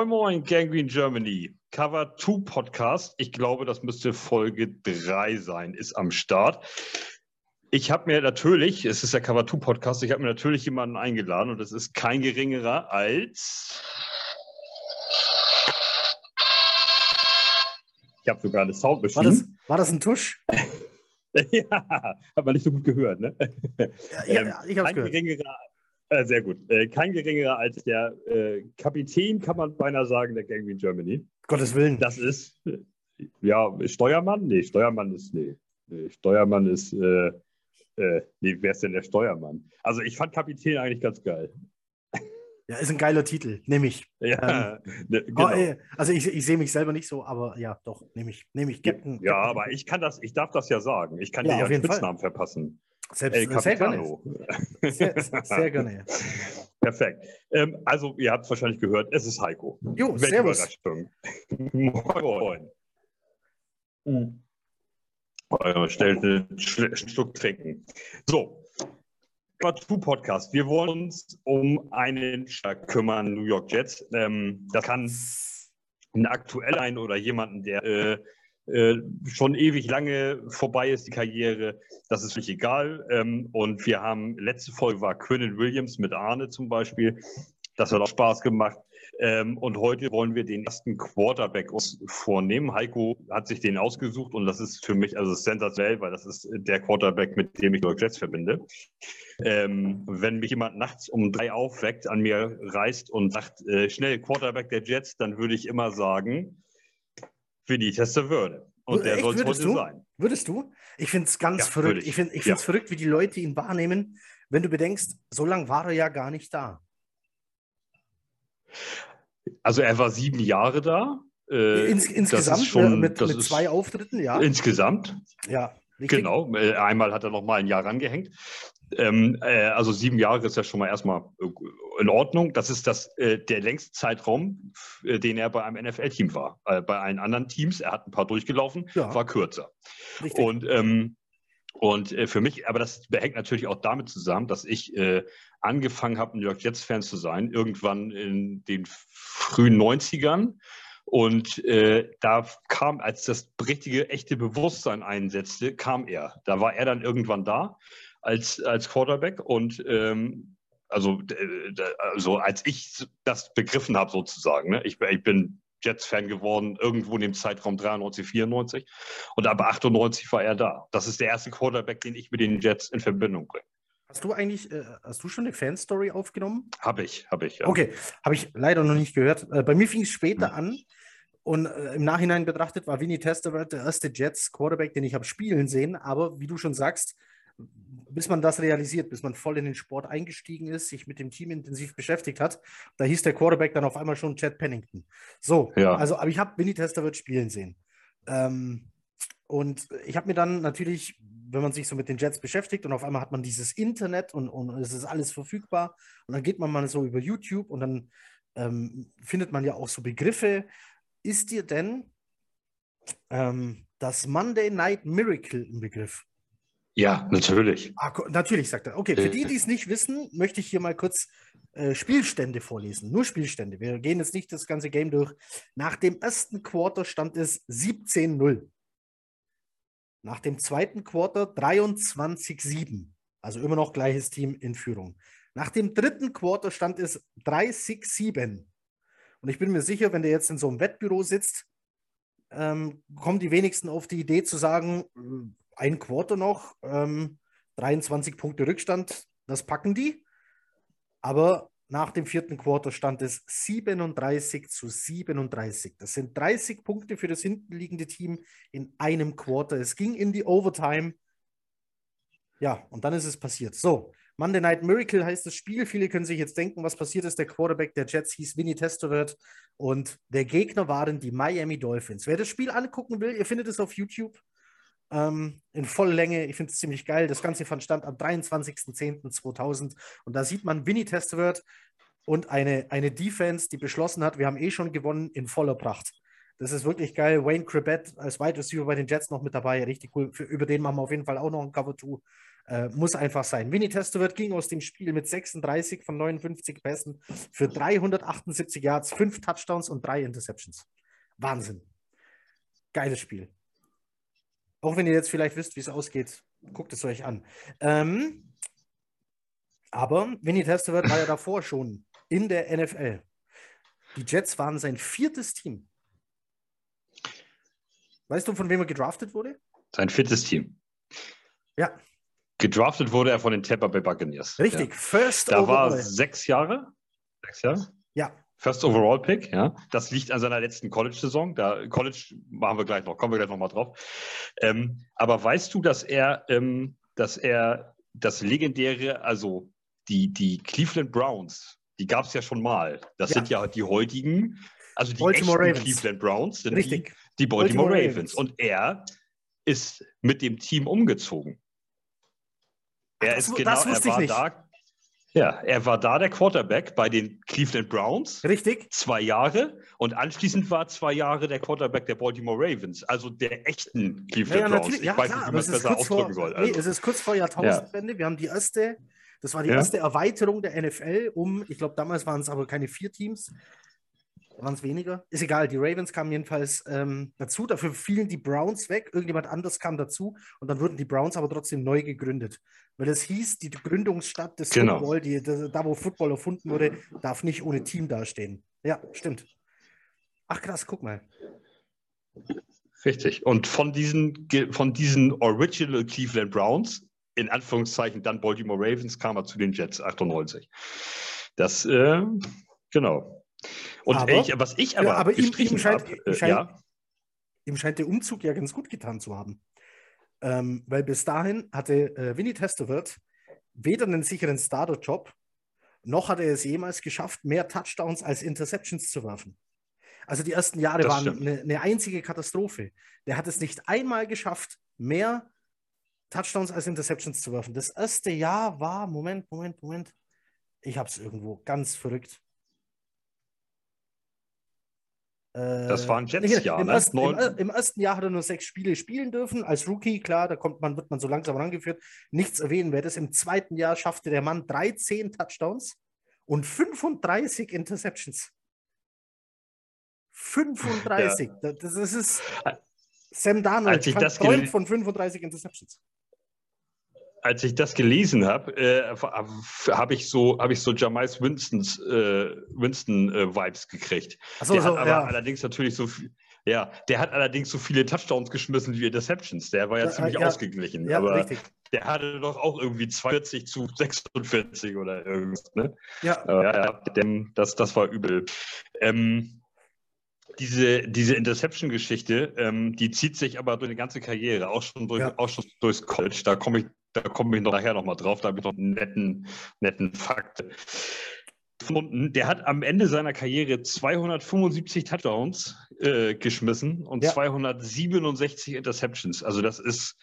Moin Moin, Gangrene Germany. Cover 2 Podcast. Ich glaube, das müsste Folge 3 sein, ist am Start. Ich habe mir natürlich, es ist der Cover 2 Podcast, ich habe mir natürlich jemanden eingeladen und es ist kein geringerer als. Ich habe sogar eine Soundmaschine. War das, war das ein Tusch? ja, hat man nicht so gut gehört, ne? Ja, ja, ich habe es gehört. Geringerer, sehr gut. Äh, kein geringerer als der äh, Kapitän, kann man beinahe sagen, der Gangrene Germany. Gottes Willen. Das ist, äh, ja, Steuermann? Nee, Steuermann ist, nee. nee Steuermann ist, äh, äh, nee, wer ist denn der Steuermann? Also ich fand Kapitän eigentlich ganz geil. Ja, ist ein geiler Titel, nehme ich. Ja, Ähm, ne, oh, genau. äh, also ich, ich sehe mich selber nicht so, aber ja, doch, nehme ich. Nehme ich. Captain. ja, Captain. aber ich kann das, ich darf das ja sagen. Ich kann Ja, dir ja einen jeden Fall. Spitznamen verpassen. Selbst, El sehr gerne. Capitano. Sehr, sehr gerne. Perfekt. Ähm, also, ihr habt es wahrscheinlich gehört, es ist Heiko. Jo, Welche servus. Überraschung. moin, moin. Mhm. Schnell einen Schl- Schluck trinken. So, Two Podcast. Wir wollen uns um einen Stark kümmern, New York Jets. Ähm, das kann ein aktueller sein oder jemanden, der äh, äh, schon ewig lange vorbei ist, die Karriere. Das ist völlig egal. Ähm, und wir haben, letzte Folge war Quinnen Williams mit Arne zum Beispiel. Das hat auch Spaß gemacht. Ähm, und heute wollen wir den ersten Quarterback uns vornehmen. Heiko hat sich den ausgesucht und das ist für mich also sensationell, weil das ist der Quarterback, mit dem ich New Jets verbinde. Ähm, wenn mich jemand nachts um drei aufweckt, an mir reißt und sagt, äh, schnell Quarterback der Jets, dann würde ich immer sagen, Vinny Testaverde. Und der soll es heute du? sein. Würdest du? Ich finde es ganz Ja, würde verrückt. ich. Ich finde es Ja. verrückt, wie die Leute ihn wahrnehmen, wenn du bedenkst, so lange war er ja gar nicht da. Also er war sieben Jahre da. Äh, Ins, insgesamt schon, mit, das mit ist zwei Auftritten, ja. Insgesamt, ja, richtig. genau. Äh, Einmal hat er noch mal ein Jahr rangehängt. Ähm, äh, also sieben Jahre ist ja schon mal erstmal äh, in Ordnung. Das ist das, äh, der längste Zeitraum, äh, den er bei einem NFL-Team war. Äh, bei allen anderen Teams, er hat ein paar durchgelaufen, Ja. war kürzer. richtig. Und, ähm, und äh, für mich, aber das hängt natürlich auch damit zusammen, dass ich äh, angefangen habe, New York Jets-Fan zu sein, irgendwann in den frühen 90ern. Und äh, da kam, als das richtige, echte Bewusstsein einsetzte, kam er. Da war er dann irgendwann da als, als Quarterback und ähm, also, also als ich das begriffen habe sozusagen, ne? ich, ich bin Jets-Fan geworden, irgendwo in dem Zeitraum 93, 94 und ab 98 war er da. Das ist der erste Quarterback, den ich mit den Jets in Verbindung bringe. Hast du eigentlich, äh, hast du schon eine Fanstory aufgenommen? Habe ich, habe ich. Ja. Okay, habe ich leider noch nicht gehört. Äh, bei mir fing es später Hm. an und äh, im Nachhinein betrachtet war Vinny Testaverde der erste Jets-Quarterback, den ich habe spielen sehen. Aber wie du schon sagst, bis man das realisiert, bis man voll in den Sport eingestiegen ist, sich mit dem Team intensiv beschäftigt hat, da hieß der Quarterback dann auf einmal schon Chad Pennington. So, Ja. also, aber ich habe Vinny Testaverde spielen sehen. Ähm, und ich habe mir dann natürlich, wenn man sich so mit den Jets beschäftigt und auf einmal hat man dieses Internet und, und es ist alles verfügbar und dann geht man mal so über YouTube und dann ähm, findet man ja auch so Begriffe. Ist dir denn ähm, das Monday Night Miracle ein Begriff? Ja, natürlich. Ah, natürlich, sagt er. Okay, für Äh. die, die es nicht wissen, möchte ich hier mal kurz äh, Spielstände vorlesen. Nur Spielstände. Wir gehen jetzt nicht das ganze Game durch. Nach dem ersten Quarter stand es 17-0. Nach dem zweiten Quarter 23-7. Also immer noch gleiches Team in Führung. Nach dem dritten Quarter stand es 30-7. Und ich bin mir sicher, wenn der jetzt in so einem Wettbüro sitzt, ähm, kommen die wenigsten auf die Idee zu sagen, äh, ein Quarter noch, ähm, 23 Punkte Rückstand, das packen die. Aber nach dem vierten Quarter stand es 37 zu 37. Das sind 30 Punkte für das hintenliegende Team in einem Quarter. Es ging in die Overtime. Ja, und dann ist es passiert. So, Monday Night Miracle heißt das Spiel. Viele können sich jetzt denken, was passiert ist. Der Quarterback der Jets hieß Vinny Testaverde und der Gegner waren die Miami Dolphins. Wer das Spiel angucken will, ihr findet es auf YouTube ähm, in Volllänge. Ich finde es ziemlich geil. Das Ganze fand statt am 23.10.2000 und da sieht man Vinny Testaverde und eine, eine Defense, die beschlossen hat, wir haben eh schon gewonnen in voller Pracht. Das ist wirklich geil. Wayne Cribbett als Wide Receiver bei den Jets noch mit dabei. Richtig cool. Für, über den machen wir auf jeden Fall auch noch ein Cover 2. Äh, muss einfach sein. Vinny Testaverde ging aus dem Spiel mit 36 von 59 Pässen für 378 Yards, 5 Touchdowns und 3 Interceptions. Wahnsinn. Geiles Spiel. Auch wenn ihr jetzt vielleicht wisst, wie es ausgeht, guckt es euch an. Ähm, aber Vinny Testaverde war ja davor schon in der NFL. Die Jets waren sein viertes Team. Weißt du, von wem er gedraftet wurde? Sein viertes Team. Ja. Gedraftet wurde er von den Tampa Bay Buccaneers. Richtig, ja. first Da war sechs Jahre. Sechs Jahre? Ja. First Overall Pick, ja. Das liegt an seiner letzten College-Saison. Da College machen wir gleich noch, kommen wir gleich noch mal drauf. Ähm, aber weißt du, dass er, ähm, dass er das legendäre, also die, die Cleveland Browns, die gab es ja schon mal. Das Ja. sind ja die heutigen, also die Baltimore Ravens. Cleveland Browns sind Richtig. die, die Baltimore, Baltimore Ravens. Ravens. Und er ist mit dem Team umgezogen. Er das ist genau, das er war nicht. da. Ja, er war da der Quarterback bei den Cleveland Browns Richtig? zwei Jahre und anschließend war zwei Jahre der Quarterback der Baltimore Ravens, also der echten Cleveland Ja, Browns. natürlich. Ich Ja, weiß klar, nicht, wie man es besser kurz vor, ausdrücken soll. nee, Also, es ist kurz vor Jahrtausendwende. Wir haben die erste, das war die Ja. erste Erweiterung der NFL um, ich glaube, damals waren es aber keine vier Teams, waren es weniger. Ist egal, die Ravens kamen jedenfalls ähm, dazu. Dafür fielen die Browns weg. Irgendjemand anders kam dazu und dann wurden die Browns aber trotzdem neu gegründet. Weil es hieß, die Gründungsstadt des Genau. Football, die, das- da wo Football erfunden wurde, darf nicht ohne Team dastehen. Ja, stimmt. Ach krass, guck mal. richtig. Und von diesen, von diesen Original Cleveland Browns, in Anführungszeichen dann Baltimore Ravens, kam er zu den Jets 98. Das, äh, genau. Und Aber- ich, was ich aber, aber ihm, ihm, scheint, hab, ihm, äh, scheint, ja, ihm scheint der Umzug ja ganz gut getan zu haben. Ähm, weil bis dahin hatte äh, Vinny Testaverde weder einen sicheren Starter-Job, noch hat er es jemals geschafft, mehr Touchdowns als Interceptions zu werfen. Also die ersten Jahre Das waren eine, eine einzige Katastrophe. Der hat es nicht einmal geschafft, mehr Touchdowns als Interceptions zu werfen. Das erste Jahr war, Moment, Moment, Moment. Ich habe es irgendwo, ganz verrückt. Das war ein Äh, Jets-Jahr, Im, ne? ersten, im, Im ersten Jahr hat er nur sechs Spiele spielen dürfen. Als Rookie, klar, da kommt man, wird man so langsam rangeführt. Nichts erwähnen wert ist. Im zweiten Jahr schaffte der Mann 13 Touchdowns und 35 Interceptions. 35. Das, das ist Sam Darnold Als ich das von 35 Interceptions. Als ich das gelesen habe, äh, habe ich so, habe ich so Jamais Winstons, äh, Winston äh, Vibes gekriegt. Achso, der so, hat aber ja. allerdings natürlich so viel, ja, der hat allerdings so viele Touchdowns geschmissen wie Interceptions. Der war ja Ja, ziemlich ja. ausgeglichen. ja, aber richtig. der hatte doch auch irgendwie 42 zu 46 oder irgendwas. Ne? Ja, ja, das, das war übel. Ähm, diese, diese Interception-Geschichte, ähm, die zieht sich aber durch die ganze Karriere, auch schon, durch, Ja. auch schon durchs College. Da komme ich, da komme ich noch nachher nochmal drauf, da habe ich noch einen netten, netten Fakt gefunden. Der hat am Ende seiner Karriere 275 Touchdowns äh, geschmissen und Ja. 267 Interceptions. Also das ist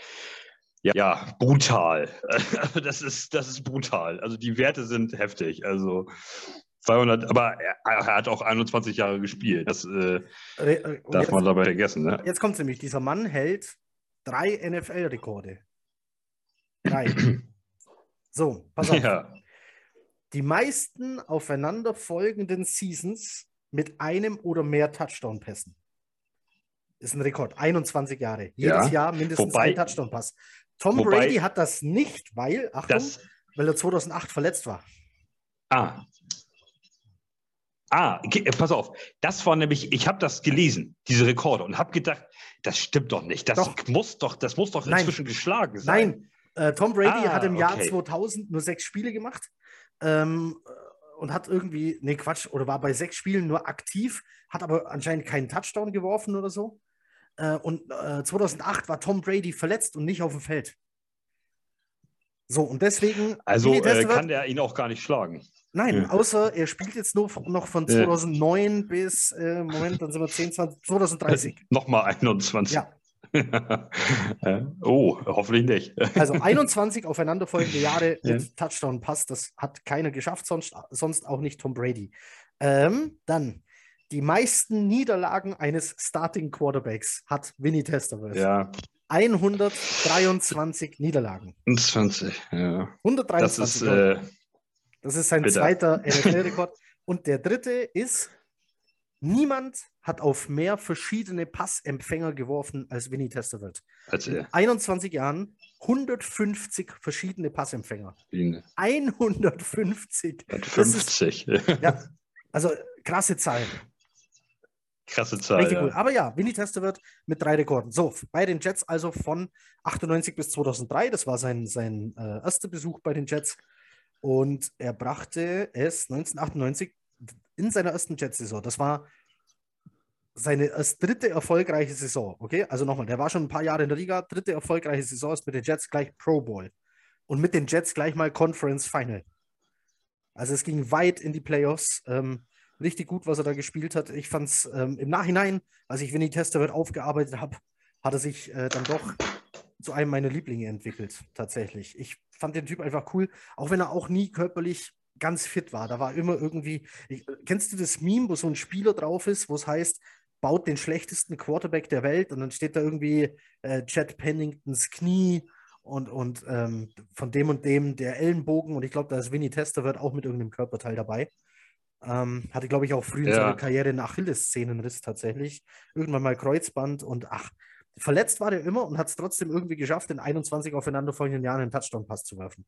ja, ja brutal. Also das ist, das ist brutal. Also die Werte sind heftig. Also 200, aber er, er hat auch 21 Jahre gespielt. Das äh, darf jetzt, man dabei vergessen. Ne? jetzt kommt es nämlich. Dieser Mann hält drei NFL-Rekorde. Drei. so, pass auf. Ja. Die meisten aufeinanderfolgenden Seasons mit einem oder mehr Touchdown-Pässen. Ist ein Rekord. 21 Jahre. Jedes Ja, Jahr mindestens wobei- ein Touchdown-Pass. Tom wobei- Brady hat das nicht, weil, Achtung, Das, weil er 2008 verletzt war. ah. Ah, äh, pass auf. Das war nämlich, ich habe das gelesen, diese Rekorde, und habe gedacht, das stimmt doch nicht. Das Doch. muss doch, das muss doch Nein. inzwischen geschlagen sein. Nein, äh, Tom Brady Ah, hat im Jahr okay. 2000 nur sechs Spiele gemacht ähm, und hat irgendwie, nee Quatsch, oder war bei sechs Spielen nur aktiv, hat aber anscheinend keinen Touchdown geworfen oder so. Äh, und äh, 2008 war Tom Brady verletzt und nicht auf dem Feld. So, und deswegen. Also äh, kann der ihn auch gar nicht schlagen. Nein, Ja. außer er spielt jetzt nur von- noch von Ja. 2009 bis, äh, Moment, dann sind wir 10, 20, 2030. Nochmal 21. Ja. Oh, hoffentlich nicht. Also 21 aufeinanderfolgende Jahre Ja. mit Touchdown-Pass, das hat keiner geschafft, sonst, sonst auch nicht Tom Brady. Ähm, dann die meisten Niederlagen eines Starting Quarterbacks hat Vinny Testaverde. Ja, 123 Niederlagen. 20, ja. 123. Das ist, äh, das ist sein bitter. zweiter NFL-Rekord. Und der dritte ist, niemand hat auf mehr verschiedene Passempfänger geworfen als Vinny Testaverde. als In er. 21 Jahren 150 verschiedene Passempfänger. Ihn 150. hat Das ist, 50. ja, also krasse Zahlen. Krasse Zahl. Richtig cool. Ja. Aber ja, Vinny Testaverde mit drei Rekorden. So, bei den Jets also von 98 bis 2003. Das war sein, sein äh, erster Besuch bei den Jets. Und er brachte es 1998 in seiner ersten Jets-Saison. Das war seine dritte erfolgreiche Saison. Okay, also nochmal, der war schon ein paar Jahre in der Liga. Dritte erfolgreiche Saison ist mit den Jets gleich Pro Bowl. Und mit den Jets gleich mal Conference Final. Also es ging weit in die Playoffs. Ähm, richtig gut, was er da gespielt hat. Ich fand es ähm, im Nachhinein, als ich Vinny Testaverde aufgearbeitet habe, hat er sich äh, dann doch zu einem meiner Lieblinge entwickelt, tatsächlich. Ich fand den Typ einfach cool, auch wenn er auch nie körperlich ganz fit war. Da war immer irgendwie, ich, kennst du das Meme, wo so ein Spieler drauf ist, wo es heißt, baut den schlechtesten Quarterback der Welt und dann steht da irgendwie äh, Chad Penningtons Knie und, und ähm, von dem und dem der Ellenbogen und ich glaube, da ist Vinny Testaverde auch mit irgendeinem Körperteil dabei. Ähm, hatte, glaube ich, auch früh in Ja. seiner Karriere einen Achillessehnenriss tatsächlich. Irgendwann mal Kreuzband und ach, verletzt war der immer und hat es trotzdem irgendwie geschafft, in 21 aufeinanderfolgenden Jahren einen Touchdown-Pass zu werfen.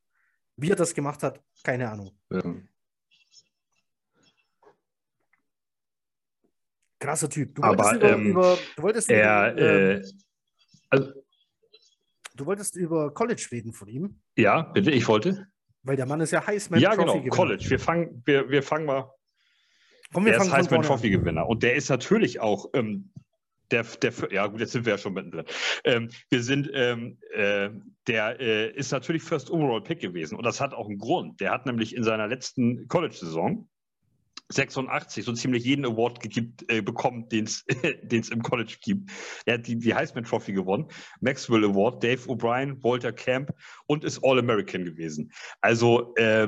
Wie er das gemacht hat, keine Ahnung. Ja. Krasser Typ. Du Aber, wolltest über, ähm, über, du wolltest Er, über, ähm, äh, also, du wolltest über College reden von ihm, ja, bitte, ich wollte. weil der Mann ist ja Heisman ja, Trophy genau, Gewinner. College. Wir fangen, wir, wir fangen mal. Komm, wir Der ist fangen von Heisman. Trophy Gewinner. Und der ist natürlich auch ähm, der, der, ja gut, jetzt sind wir ja schon mittendrin. Ähm, wir sind, ähm, äh, der äh, ist natürlich First Overall Pick gewesen. Und das hat auch einen Grund. Der hat nämlich in seiner letzten College-Saison 86 so ziemlich jeden Award gegibt, äh, bekommen, den es im College gibt. Er hat die, die Heisman Trophy gewonnen, Maxwell Award, Dave O'Brien, Walter Camp und ist All-American gewesen. Also, äh,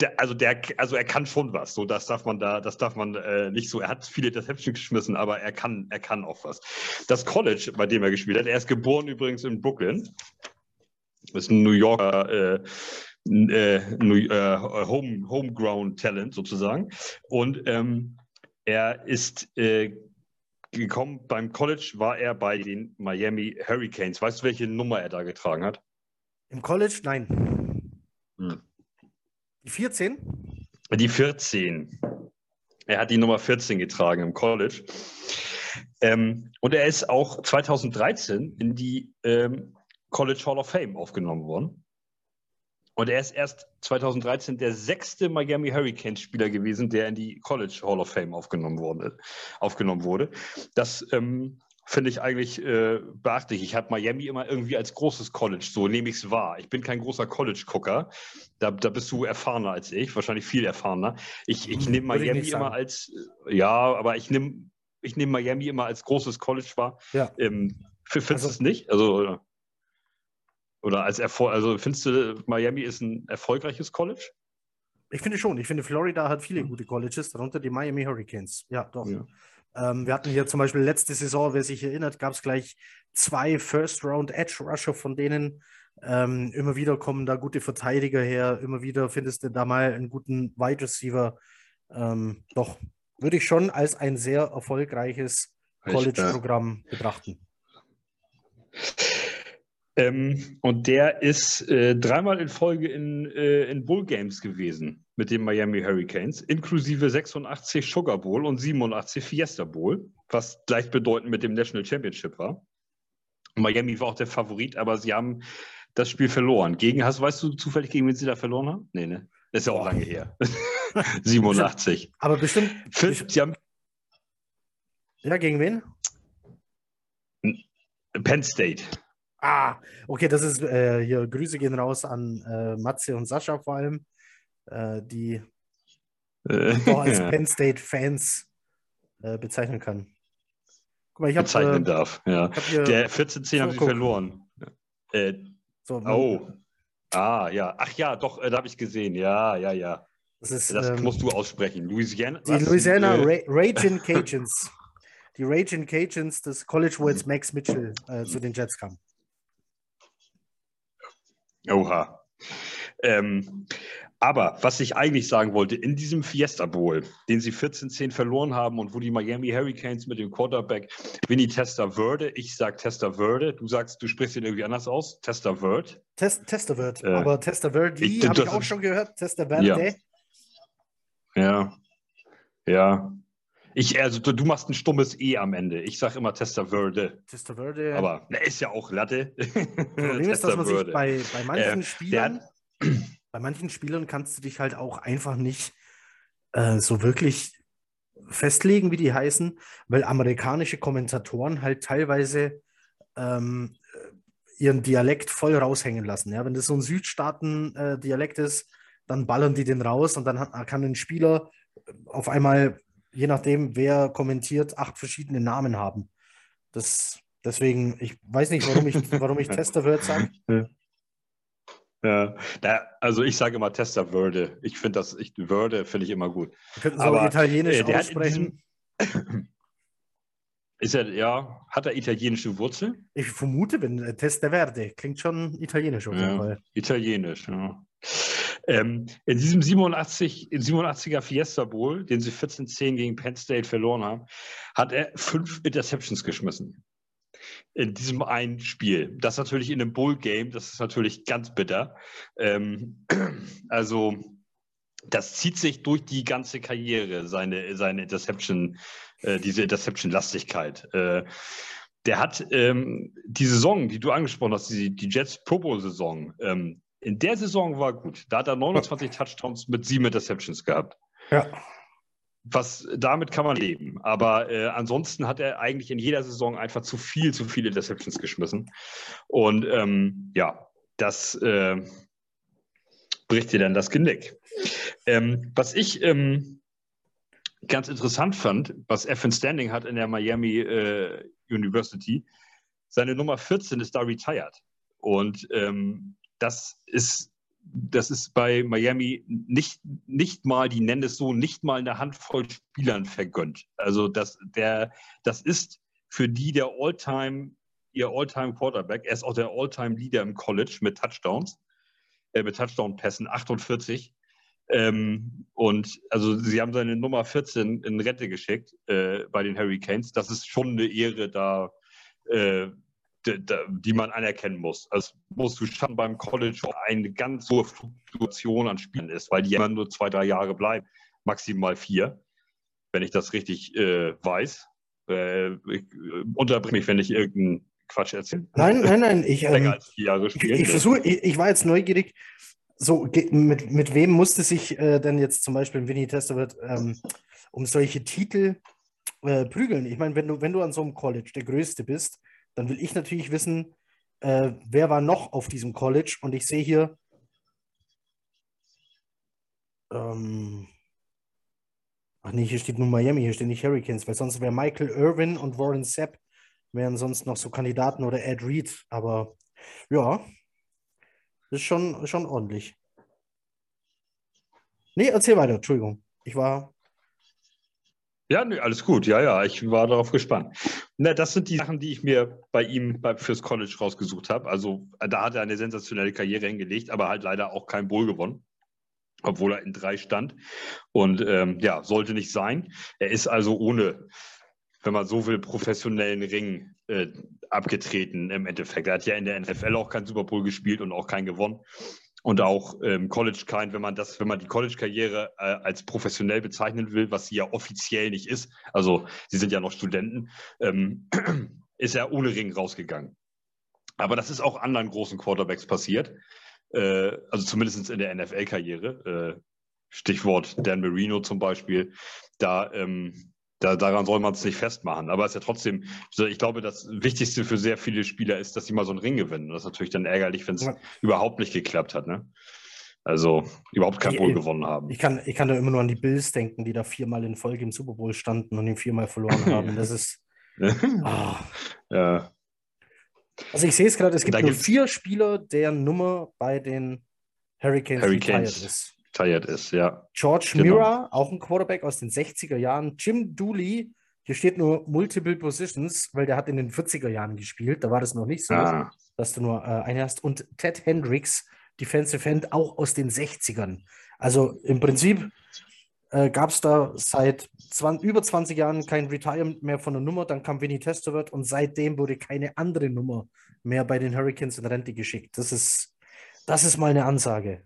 der, also, der, also er kann schon was. So, das darf man da, das darf man äh, nicht so. Er hat viele Interceptions geschmissen, aber er kann, er kann auch was. Das College, bei dem er gespielt hat, er ist geboren übrigens in Brooklyn. Ist ein New Yorker äh, äh, äh, Home, Homegrown Talent sozusagen. Und ähm, er ist äh, gekommen, beim College war er bei den Miami Hurricanes. Weißt du, welche Nummer er da getragen hat? Im College? Nein. Hm. Die 14? Die 14. Er hat die Nummer 14 getragen im College. Ähm, und er ist auch 2013 in die ähm, College Hall of Fame aufgenommen worden. Und er ist erst 2013 der sechste Miami Hurricanes-Spieler gewesen, der in die College Hall of Fame aufgenommen, worden, aufgenommen wurde. Das ähm, finde ich eigentlich äh, beachtlich. Ich habe Miami immer irgendwie als großes College, so nehme ich es wahr. Ich bin kein großer College-Gucker. Da, da bist du erfahrener als ich, wahrscheinlich viel erfahrener. Ich, ich Hm, nehme ich Miami nicht immer als, äh, ja, aber ich nehme ich nehm Miami immer als großes College wahr. Ja. Ähm, findest du Also- es nicht? Also, oder- oder als Erfolg, also findest du, Miami ist ein erfolgreiches College? Ich finde schon. Ich finde, Florida hat viele gute Colleges, darunter die Miami Hurricanes. Ja, doch. Ja. Ähm, wir hatten hier zum Beispiel letzte Saison, wer sich erinnert, gab es gleich zwei First-Round-Edge-Rusher von denen. Ähm, immer wieder kommen da gute Verteidiger her. Immer wieder findest du da mal einen guten Wide Receiver. Ähm, doch, würde ich schon als ein sehr erfolgreiches Ich, College-Programm betrachten. Ähm, und der ist äh, dreimal in Folge in, äh, in Bull Games gewesen mit den Miami Hurricanes, inklusive 86 Sugar Bowl und 87 Fiesta Bowl, was gleichbedeutend mit dem National Championship war. Miami war auch der Favorit, aber sie haben das Spiel verloren. Gegen, hast, weißt du zufällig, gegen wen sie da verloren haben? Nee, ne? Das ist ja auch lange her. 87. Aber bestimmt, Fünf, sie haben ja, gegen wen? Penn State. Ah, okay, das ist äh, hier. Grüße gehen raus an äh, Matze und Sascha vor allem, äh, die Äh, doch als Penn State Fans äh, bezeichnen kann. Guck mal, ich habe bezeichnen äh, darf. Ja. hab Der 14-10 haben sie verloren. Äh, so, oh. Ah, ja. Ach ja, doch, äh, da habe ich gesehen. Ja, ja, ja. das ist Das ähm, musst du aussprechen. Louisiana. die was? Louisiana Äh, Ra Raging Cajuns. die Raging Cajuns des College, wo jetzt Max Mitchell äh, zu den Jets kam. Oha. Ähm, aber was ich eigentlich sagen wollte, in diesem Fiesta Bowl, den sie 14-10 verloren haben und wo die Miami Hurricanes mit dem Quarterback Vinny Testaverde, ich sag Testaverde, du sagst, du sprichst ihn irgendwie anders aus, Testaverde. Test, Testaverde, äh, aber Testaverde habe ich auch schon gehört, Testaverde. Ja. ja, ja. Ich, also du, du, machst ein stummes E am Ende. Ich sage immer Testaverde. Testaverde. Aber er ist ja auch Latte. Problem ist, dass man sich bei, bei manchen äh, Spielern bei manchen Spielern kannst du dich halt auch einfach nicht äh, so wirklich festlegen, wie die heißen, weil amerikanische Kommentatoren halt teilweise ähm, ihren Dialekt voll raushängen lassen. Ja? Wenn das so ein Südstaaten-Dialekt äh, ist, dann ballern die den raus und dann hat, kann ein Spieler auf einmal, je nachdem, wer kommentiert, acht verschiedene Namen haben. Das, deswegen, ich weiß nicht, warum ich, warum ich Testerwirt sage. Ja, da, also ich sage immer Tester Würde. Ich finde das, ich, Würde finde ich immer gut. Könnten es aber italienisch äh, aussprechen. Diesem, ist er, ja, hat er italienische Wurzeln? Ich vermute, wenn äh, Testa Verde klingt schon italienisch auf jeden ja, Fall. Italienisch, ja. Ähm, in diesem 87, 87er Fiesta Bowl, den sie 14-10 gegen Penn State verloren haben, hat er fünf Interceptions geschmissen in diesem einen Spiel. Das natürlich in einem Bull-Game, das ist natürlich ganz bitter. Ähm, also das zieht sich durch die ganze Karriere, seine, seine Interception, äh, diese Interception-Lastigkeit. Äh, der hat ähm, die Saison, die du angesprochen hast, die, die Jets Pro Bowl-Saison, ähm, in der Saison war gut. Da hat er 29 Touchdowns mit sieben Interceptions gehabt. Ja was damit kann man leben. Aber äh, ansonsten hat er eigentlich in jeder Saison einfach zu viel, zu viele Interceptions geschmissen. Und ähm, ja, das äh, bricht dir dann das Genick. Ähm, was ich ähm, ganz interessant fand, was Evan Standing hat in der Miami äh, University, seine Nummer 14 ist da retired. Und ähm, das ist das ist bei Miami nicht, nicht mal, die nennen es so, nicht mal eine Handvoll Spielern vergönnt. Also das, der, das ist für die der All-Time, ihr All-Time Quarterback. Er ist auch der All-Time Leader im College mit Touchdowns, äh, mit Touchdown-Pässen, 48. Ähm, und also sie haben seine Nummer 14 in Rente geschickt äh, bei den Hurricanes. Das ist schon eine Ehre, da äh, die man anerkennen muss. Musst du schon beim College eine ganz hohe Fluktuation an Spielen ist, weil die immer nur zwei, drei Jahre bleiben, maximal vier, wenn ich das richtig äh, weiß. Äh, äh, unterbrich mich, wenn ich irgendeinen Quatsch erzähle. Nein, nein, nein. Ich, ähm, als vier Jahre spielen. Ich, ich versuche, ich, ich, war jetzt neugierig. So, mit, mit wem musste sich äh, denn jetzt zum Beispiel Winnie Testerwirt ähm, um solche Titel äh, prügeln? Ich meine, wenn du, wenn du an so einem College der Größte bist, dann will ich natürlich wissen, äh, wer war noch auf diesem College. Und ich sehe hier, ähm, ach nee, hier steht nur Miami, hier stehen nicht Hurricanes, weil sonst wäre Michael Irvin und Warren Sepp wären sonst noch so Kandidaten oder Ed Reed. Aber ja, ist schon, schon ordentlich. Nee, erzähl weiter, Entschuldigung. Ich war ja, nee, alles gut. Ja, ja, ich war darauf gespannt. Na, das sind die Sachen, die ich mir bei ihm bei, fürs College rausgesucht habe. Also da hat er eine sensationelle Karriere hingelegt, aber halt leider auch kein Bowl gewonnen, obwohl er in drei stand. Und ähm, ja, sollte nicht sein. Er ist also ohne, wenn man so will, professionellen Ring äh, abgetreten im Endeffekt. Er hat ja in der NFL auch kein Super Bowl gespielt und auch keinen gewonnen und auch ähm, College Kind, wenn man das, wenn man die College-Karriere äh, als professionell bezeichnen will, was sie ja offiziell nicht ist, also sie sind ja noch Studenten, ähm, ist er ohne Ring rausgegangen. Aber das ist auch anderen großen Quarterbacks passiert, äh, also zumindest in der NFL-Karriere. Äh, Stichwort Dan Marino zum Beispiel. Da ähm, da, daran soll man es nicht festmachen. Aber es ist ja trotzdem, ich glaube, das Wichtigste für sehr viele Spieler ist, dass sie mal so einen Ring gewinnen. Das ist natürlich dann ärgerlich, wenn es ja. überhaupt nicht geklappt hat. Ne? Also überhaupt kein Bowl gewonnen haben. Ich kann, ich kann da immer nur an die Bills denken, die da viermal in Folge im Super Bowl standen und ihn viermal verloren haben. Das ist. oh. Ja. Also ich sehe es gerade, es gibt nur vier Spieler, deren Nummer bei den Hurricanes, Hurricanes. ist retired ist, ja. George genau. Mira, auch ein Quarterback aus den 60er Jahren. Jim Dooley, Hier steht nur Multiple Positions, weil der hat in den 40er Jahren gespielt. Da war das noch nicht so, ah. dass du nur äh, eine hast. Und Ted Hendricks, Defensive End, auch aus den 60ern. Also im Prinzip äh, gab es da seit 20, über 20 Jahren kein Retirement mehr von der Nummer. Dann kam Vinny Testaverde und seitdem wurde keine andere Nummer mehr bei den Hurricanes in Rente geschickt. Das ist, das ist mal eine Ansage.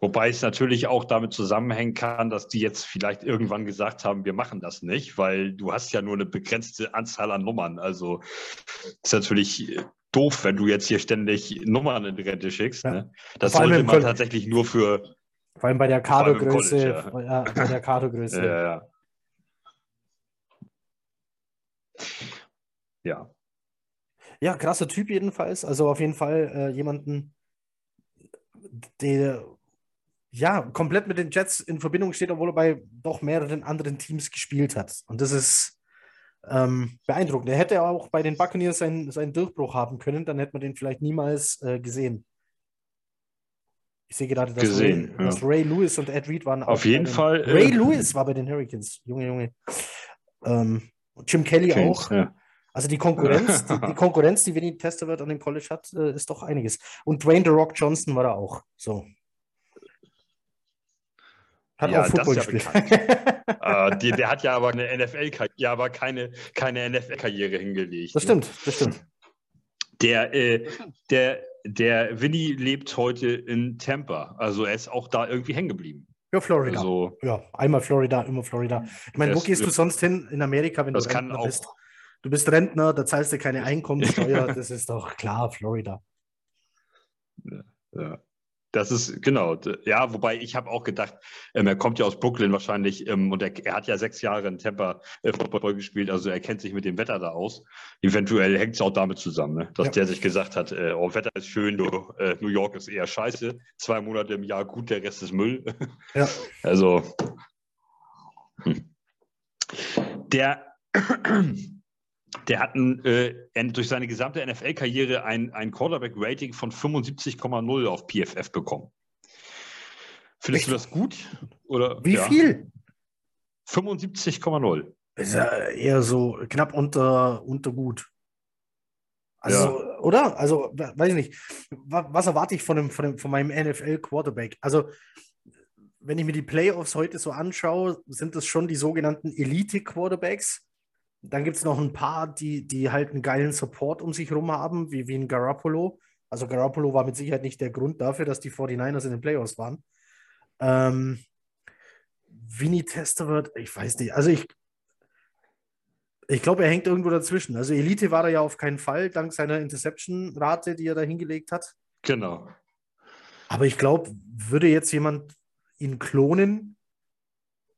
Wobei es natürlich auch damit zusammenhängen kann, dass die jetzt vielleicht irgendwann gesagt haben, wir machen das nicht, weil du hast ja nur eine begrenzte Anzahl an Nummern. Also ist natürlich doof, wenn du jetzt hier ständig Nummern in die Rente schickst. Ja. Ne? Das sollte man tatsächlich nur für. Vor allem bei der Kadogröße. Ja. ja. bei der Kadogröße. ja, ja. Ja. Ja, krasser Typ jedenfalls. Also auf jeden Fall äh, jemanden, der ja, komplett mit den Jets in Verbindung steht, obwohl er bei doch mehreren anderen Teams gespielt hat. Und das ist ähm, beeindruckend. Er hätte auch bei den Buccaneers seinen, seinen Durchbruch haben können, dann hätte man den vielleicht niemals äh, gesehen. Ich sehe gerade, dass, gesehen, Ray, ja. dass Ray Lewis und Ed Reed waren Auf jeden den, Fall. Ray äh, Lewis war bei den Hurricanes. Junge, Junge. Ähm, Jim Kelly James, auch. Ja. Also die Konkurrenz, die, die, Konkurrenz, die Vinny Testaverde an dem College hat, äh, ist doch einiges. Und Dwayne The Rock Johnson war da auch. So. Hat ja, auch Football das ist ja bekannt. äh, die, der hat ja aber eine NFL-Karriere, ja, aber keine, keine NFL-Karriere hingelegt. Das stimmt, das stimmt. Der, äh, der, der Winnie lebt heute in Tampa. Also er ist auch da irgendwie hängen geblieben. Ja, Florida. Also, ja, einmal Florida, immer Florida. Ich meine, wo gehst du sonst hin in Amerika, wenn das du Rentner auch, bist? Du bist Rentner, da zahlst du keine Einkommenssteuer. das ist doch klar, Florida. Ja, ja. Das ist genau, ja, wobei ich habe auch gedacht, ähm, er kommt ja aus Brooklyn wahrscheinlich ähm, und er, er, hat ja sechs Jahre in Tampa äh, Football gespielt, also er kennt sich mit dem Wetter da aus. Eventuell hängt es auch damit zusammen, ne? dass ja. der sich gesagt hat, äh, oh, Wetter ist schön, du, äh, New York ist eher scheiße, zwei Monate im Jahr gut, der Rest ist Müll. Ja. Also hm. der der hat ein, äh, durch seine gesamte NFL-Karriere ein, ein Quarterback-Rating von 75,0 auf PFF bekommen. Findest Echt? du das gut? Oder, Wie ja. viel? 75,0. Ist ja eher so knapp unter, unter gut. Also, ja. oder? Also, weiß ich nicht. Was erwarte ich von, dem, von, dem, von meinem NFL-Quarterback? Also, wenn ich mir die Playoffs heute so anschaue, sind das schon die sogenannten Elite-Quarterbacks. Dann gibt es noch ein paar, die, die halt einen geilen Support um sich herum haben, wie, wie ein Garoppolo. Also Garoppolo war mit Sicherheit nicht der Grund dafür, dass die 49ers in den Playoffs waren. Ähm, Vinny Testaverde, ich weiß nicht. Also ich, ich glaube, er hängt irgendwo dazwischen. Also Elite war er ja auf keinen Fall, dank seiner Interception-Rate, die er da hingelegt hat. Genau. Aber ich glaube, würde jetzt jemand ihn klonen,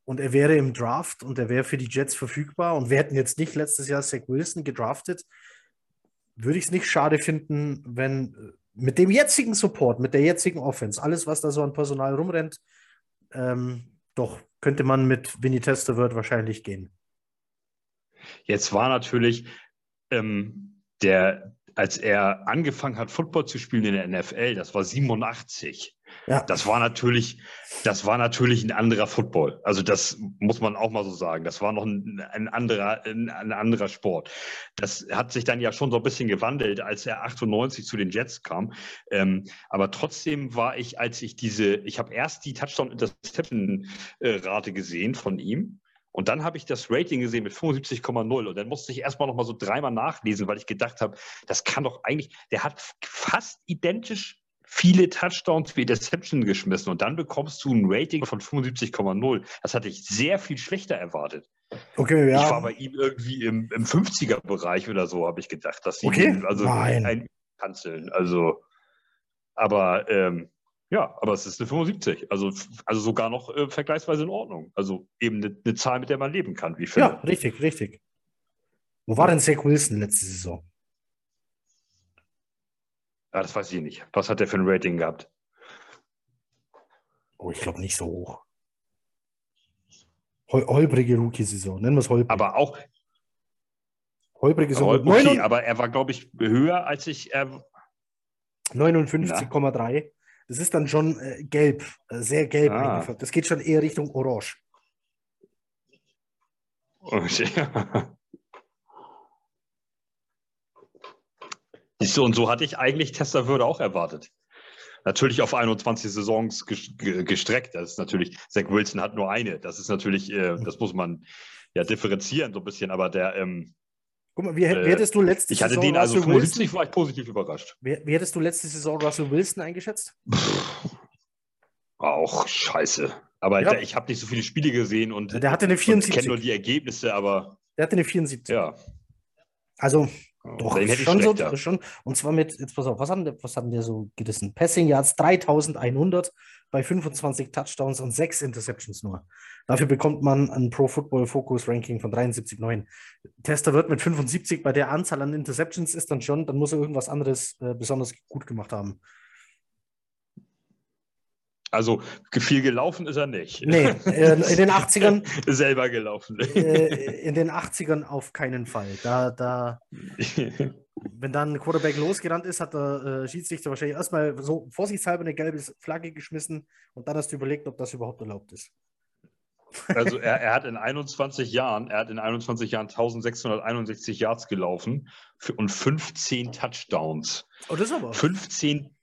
und er wäre im Draft und er wäre für die Jets verfügbar und wir hätten jetzt nicht letztes Jahr Zach Wilson gedraftet, würde ich es nicht schade finden, wenn äh, mit dem jetzigen Support, mit der jetzigen Offense, alles, was da so an Personal rumrennt, ähm, doch könnte man mit Vinny Testaverde wahrscheinlich gehen. Jetzt war natürlich ähm, der, als er angefangen hat, Football zu spielen in der NFL, das war 87. Ja. Das war natürlich, das war natürlich ein anderer Football. Also das muss man auch mal so sagen. Das war noch ein, ein anderer, ein, ein, anderer Sport. Das hat sich dann ja schon so ein bisschen gewandelt, als er 98 zu den Jets kam. Ähm, aber trotzdem war ich, als ich diese, ich habe erst die Touchdown-Interception-Rate gesehen von ihm. Und dann habe ich das Rating gesehen mit 75,0 und dann musste ich erstmal noch mal so dreimal nachlesen, weil ich gedacht habe, das kann doch eigentlich, der hat fast identisch viele Touchdowns wie Interception geschmissen und dann bekommst du ein Rating von 75,0. Das hatte ich sehr viel schlechter erwartet. Okay, ja. Ich war bei ihm irgendwie im, im 50er-Bereich oder so, habe ich gedacht, dass sie okay. ihn, also Nein. ein kanzeln. Also, aber ähm, ja, aber es ist eine 75. Also, also sogar noch äh, vergleichsweise in Ordnung. Also eben eine, eine, Zahl, mit der man leben kann, wie ich finde. Ja, richtig, richtig. Wo war denn Zach Wilson letzte Saison? Ja, das weiß ich nicht. Was hat der für ein Rating gehabt? Oh, ich glaube nicht so hoch. Hol holprige Rookie-Saison, nennen wir es holprig. Aber auch. Holprige Saison. 9, aber er war, glaube ich, höher als ich. Äh, 59,3. Das ist dann schon äh, gelb, äh, sehr gelb ah. eingefärbt. Das geht schon eher Richtung Orange. Ja. Siehst du, und so hatte ich eigentlich Testerwürde auch erwartet. Natürlich auf 21 Saisons gestreckt. Das ist natürlich, Zach Wilson hat nur eine. Das ist natürlich, äh, das muss man ja differenzieren so ein bisschen, aber der. Ähm, Guck mal, wie, wie hättest du letzte Ich hatte Saison den also 75, Wilson? war ich positiv überrascht. Wie, wie, hättest du letzte Saison Russell Wilson eingeschätzt? auch scheiße. Aber ja. der, ich habe nicht so viele Spiele gesehen und der hatte eine 74. Ich kenne nur die Ergebnisse, aber. Der hatte eine 74. Ja. Also, doch, schon so, schon. Und zwar mit, jetzt pass auf, was haben, was haben der so gerissen? Passing Yards 3100 bei 25 Touchdowns und 6 Interceptions nur. Dafür bekommt man ein Pro Football Focus Ranking von 73,9. Tester wird mit 75 bei der Anzahl an Interceptions ist dann schon, dann muss er irgendwas anderes äh, besonders gut gemacht haben. Also viel gelaufen ist er nicht. Nee, äh, in den 80ern. Selber gelaufen. Äh, in den 80ern auf keinen Fall. Da, da, wenn dann ein Quarterback losgerannt ist, hat der äh, Schiedsrichter wahrscheinlich erstmal so vorsichtshalber eine gelbe Flagge geschmissen und dann hast du überlegt, ob das überhaupt erlaubt ist. Also er, er, hat in 21 Jahren, er hat in 21 Jahren 1661 Yards gelaufen und 15 Touchdowns. Oh, das ist aber. 15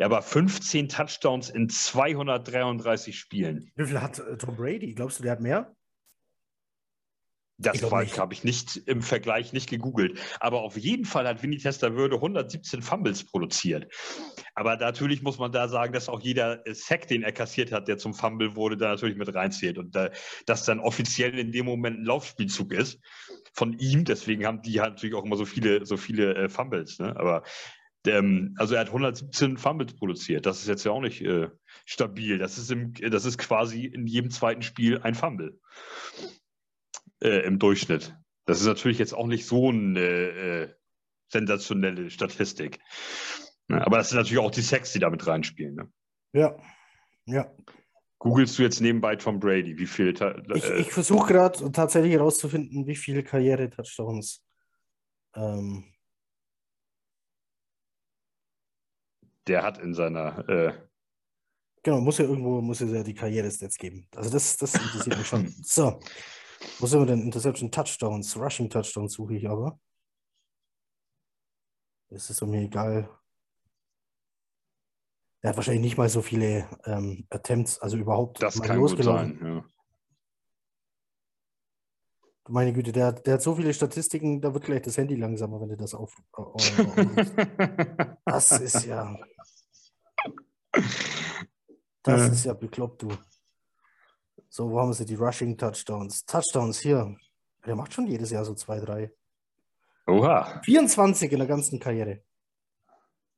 ja, aber 15 Touchdowns in 233 Spielen. Wie viel hat äh, Tom Brady? Glaubst du, der hat mehr? Das habe ich nicht im Vergleich nicht gegoogelt. Aber auf jeden Fall hat Winnie Testerwürde 117 Fumbles produziert. Aber natürlich muss man da sagen, dass auch jeder Sack, den er kassiert hat, der zum Fumble wurde, da natürlich mit reinzählt. Und da, dass dann offiziell in dem Moment ein Laufspielzug ist von ihm. Deswegen haben die halt natürlich auch immer so viele, so viele äh, Fumbles. Ne? Aber ähm, also er hat 117 Fumbles produziert. Das ist jetzt ja auch nicht äh, stabil. Das ist, im, das ist quasi in jedem zweiten Spiel ein Fumble äh, im Durchschnitt. Das ist natürlich jetzt auch nicht so eine äh, sensationelle Statistik. Aber das sind natürlich auch die Sex, die damit reinspielen. Ne? Ja, ja. Googlest du jetzt nebenbei Tom Brady? Wie viel? Äh, ich, ich versuche gerade tatsächlich herauszufinden, wie viele Karriere-Touchdowns ähm, der hat in seiner. Äh genau, muss ja irgendwo muss ja die Karriere-Stats geben. Also das, das interessiert mich schon. So. Wo sind wir denn? Interception Touchdowns, Rushing Touchdowns suche ich aber. Es ist mir egal. Er hat wahrscheinlich nicht mal so viele ähm, Attempts, also überhaupt das mal kann losgelaufen. Gut sein, ja. Meine Güte, der, der hat so viele Statistiken, da wird gleich das Handy langsamer, wenn du das auf. das ist ja. Das ist ja bekloppt, du. So, wo haben sie die Rushing Touchdowns? Touchdowns hier. Der macht schon jedes Jahr so zwei, drei. Oha. 24 in der ganzen Karriere.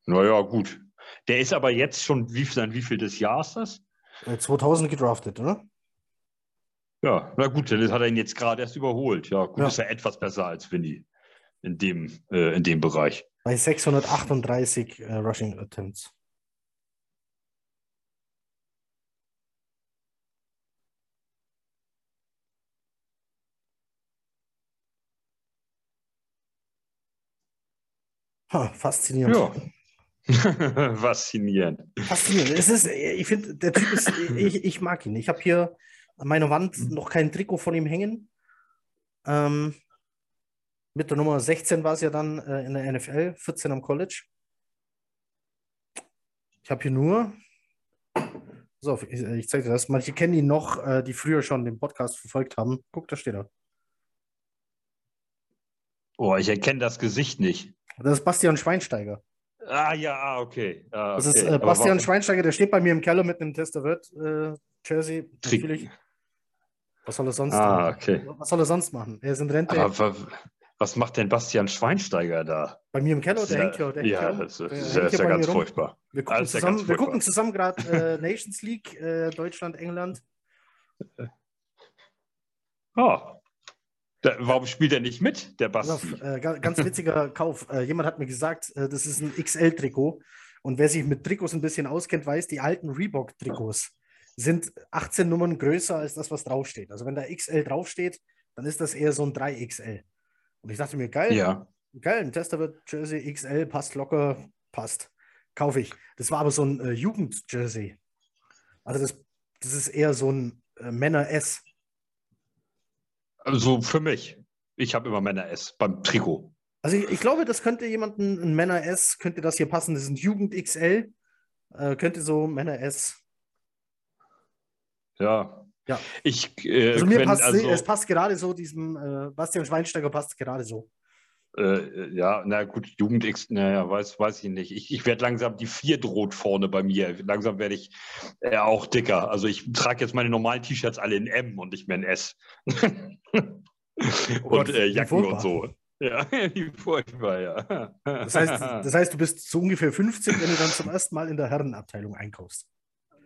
Naja, gut. Der ist aber jetzt schon, wie, wie viel des Jahres das? 2000 äh, gedraftet, oder? Ja, na gut, dann hat er ihn jetzt gerade erst überholt. Ja, gut, ja. ist ja etwas besser als Winnie in dem, äh, in dem Bereich. Bei 638 äh, Rushing Attempts. Ha, faszinierend. Ja. Faszinierend. Faszinierend. Es ist, ich finde, der Typ ist, ich, ich mag ihn. Ich habe hier an meiner Wand mhm. noch kein Trikot von ihm hängen. Ähm, mit der Nummer 16 war es ja dann äh, in der NFL, 14 am College. Ich habe hier nur, so, ich, ich zeige dir das. Manche kennen ihn noch, äh, die früher schon den Podcast verfolgt haben. Guck, da steht er. Oh, ich erkenne das Gesicht nicht. Das ist Bastian Schweinsteiger. Ah, ja, ah, okay. Ah, okay. Das ist äh, Bastian Schweinsteiger, der steht bei mir im Keller mit einem Testavirt-Jersey. Äh, natürlich. Was soll er sonst ah, okay. Was soll er sonst machen? Er ist in Rente. Aber was macht denn Bastian Schweinsteiger da? Bei mir im Keller, der hängt ja. Der ja, hängt das ist, das ist ja ganz furchtbar. Wir gucken zusammen, wir gucken zusammen gerade äh, Nations League, äh, Deutschland, England. Oh. Da, warum spielt er nicht mit, der Basti? Äh, ganz witziger Kauf. Äh, jemand hat mir gesagt, äh, das ist ein XL-Trikot. Und wer sich mit Trikots ein bisschen auskennt, weiß, die alten Reebok-Trikots sind 18 Nummern größer als das, was draufsteht. Also wenn da XL draufsteht, dann ist das eher so ein 3XL. Und ich dachte mir, geil, ja. geil, ein Tester wird Jersey XL, passt locker, passt. Kaufe ich. Das war aber so ein äh, Jugend-Jersey. Also das, das ist eher so ein äh, Männer-S. Also für mich. Ich habe immer Männer S beim Trikot. Also ich, ich, glaube, das könnte jemanden, ein Männer S, könnte das hier passen. Das ist ein Jugend XL. Äh, könnte so Männer S. Ja. Ja. Ich, äh, also mir wenn, passt also, es passt gerade so, diesem äh, Bastian Schweinsteiger passt gerade so. Äh, ja, na gut, Jugend X, naja, weiß, weiß ich nicht. Ich, ich werde langsam, die vier droht vorne bei mir. Langsam werde ich äh, auch dicker. Also ich trage jetzt meine normalen T-Shirts alle in M und nicht mehr in S. Oh und äh, Jacken und so. Ja, wie furchtbar, ja. Das heißt, das heißt, du bist so ungefähr 15, wenn du dann zum ersten Mal in der Herrenabteilung einkaufst.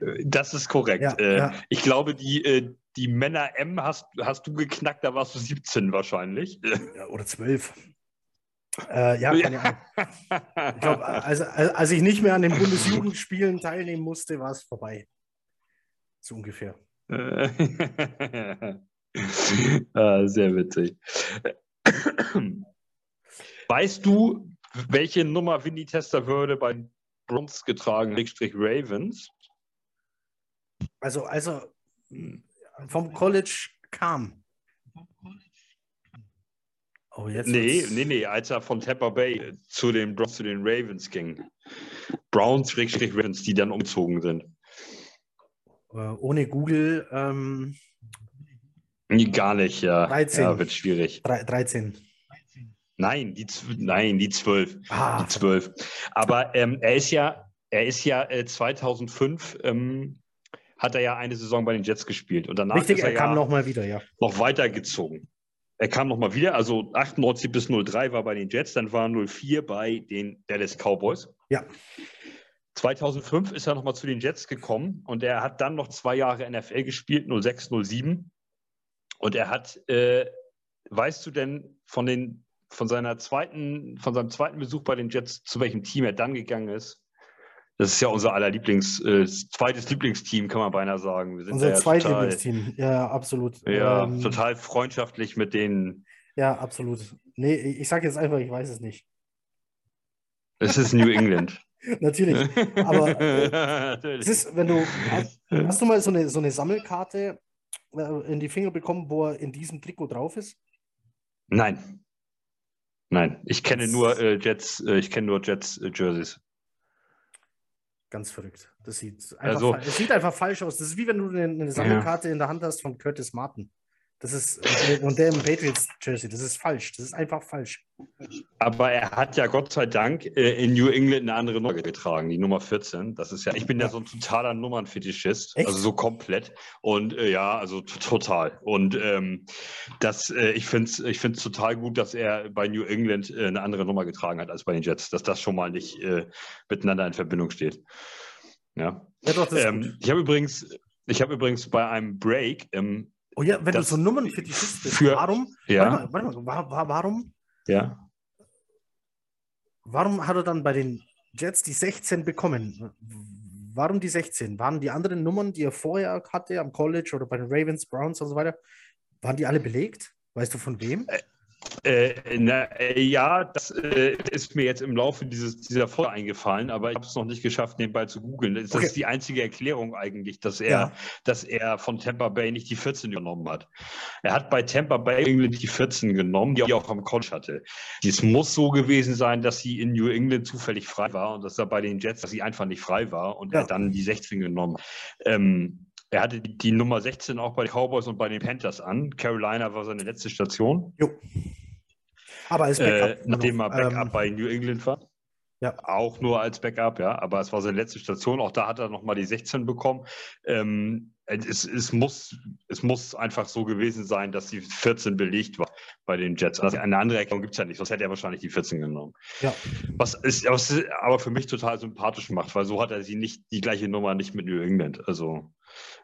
Äh, das ist korrekt. Ja, äh, ja. Ich glaube, die, äh, die Männer M hast, hast du geknackt, da warst du 17 wahrscheinlich. Ja, oder 12. Äh, ja, kann ja. Ich glaube, als, als ich nicht mehr an den Bundesjugendspielen teilnehmen musste, war es vorbei. So ungefähr. ah, sehr witzig. Weißt du, welche Nummer Winnie Tester würde bei Bronze getragen, Ravens? Also, also vom College kam. Oh, jetzt nee, nee, nee, als er von Tampa Bay zu den, zu den Ravens ging. Browns, Ravens, die dann umzogen sind. Äh, ohne Google. Ähm, Gar nicht, ja. 13. Ja, wird schwierig. 13. Nein, die, nein, die 12. Ah. Die 12. Aber ähm, er ist ja, er ist ja äh, 2005 ähm, hat er ja eine Saison bei den Jets gespielt und danach Richtig, ist er, er kam ja noch mal wieder, ja. Noch weitergezogen. Er kam nochmal wieder, also 98 bis 03 war bei den Jets, dann war 04 bei den Dallas Cowboys. Ja. 2005 ist er nochmal zu den Jets gekommen und er hat dann noch zwei Jahre NFL gespielt, 06, 07. Und er hat, äh, weißt du denn von, den, von, seiner zweiten, von seinem zweiten Besuch bei den Jets, zu welchem Team er dann gegangen ist? Das ist ja unser aller Lieblings, äh, zweites Lieblingsteam, kann man beinahe sagen. Unser ja zweites Lieblingsteam, ja, absolut. Ja, ähm, total freundschaftlich mit denen. Ja, absolut. Nee, ich sage jetzt einfach, ich weiß es nicht. Es ist New England. Natürlich. Aber äh, Natürlich. es ist, wenn du. Hast, hast, du mal so eine, so eine Sammelkarte äh, in die Finger bekommen, wo er in diesem Trikot drauf ist? Nein. Nein, ich kenne nur äh, Jets, äh, ich kenne nur Jets äh, Jerseys. Ganz verrückt. Das sieht einfach, also, es sieht einfach falsch aus. Das ist wie wenn du eine, Sammelkarte ja. in der Hand hast von Curtis Martin. Das ist, und der im Patriots-Jersey, das ist falsch. Das ist einfach falsch. Aber er hat ja Gott sei Dank äh, in New England eine andere Nummer getragen, die Nummer 14. Das ist ja, ich bin ja, so ein totaler Nummernfetischist, Echt? also so komplett. Und äh, ja, also total. Und ähm, das, äh, ich finde es ich find's total gut, dass er bei New England äh, eine andere Nummer getragen hat als bei den Jets, dass das schon mal nicht äh, miteinander in Verbindung steht. Ja. ja doch, ähm, ich habe übrigens, ich habe übrigens bei einem Break im Oh ja, wenn das du so Nummern für die bist, warum? Ja. Warte mal, warte mal, warum? Ja. Warum hat er dann bei den Jets die 16 bekommen? Warum die 16? Waren die anderen Nummern, die er vorher hatte am College oder bei den Ravens, Browns und so weiter, waren die alle belegt? Weißt du von wem? Äh, na, äh, ja, das äh, ist mir jetzt im Laufe dieses, dieser Folge eingefallen, aber ich habe es noch nicht geschafft, nebenbei zu googeln. Das okay. ist die einzige Erklärung eigentlich, dass er, ja. dass er von Tampa Bay nicht die 14 genommen hat. Er hat bei Tampa Bay England die 14 genommen, die er auch am College hatte. Es muss so gewesen sein, dass sie in New England zufällig frei war und dass er bei den Jets, dass sie einfach nicht frei war und ja. er dann die 16 genommen. Ähm, er hatte die, die, Nummer 16 auch bei den Cowboys und bei den Panthers an. Carolina war seine letzte Station. Jo. Aber als Backup. Äh, nachdem er Backup ähm, bei New England war. Ja. Auch nur als Backup, ja. Aber es war seine letzte Station. Auch da hat er nochmal die 16 bekommen. Ähm, es, es, muss, es muss einfach so gewesen sein, dass die 14 belegt war bei den Jets. Also eine andere Erklärung gibt es ja nicht, sonst hätte er wahrscheinlich die 14 genommen. Ja. Was, ist, was aber für mich total sympathisch macht, weil so hat er sie nicht, die gleiche Nummer nicht mit New England. Also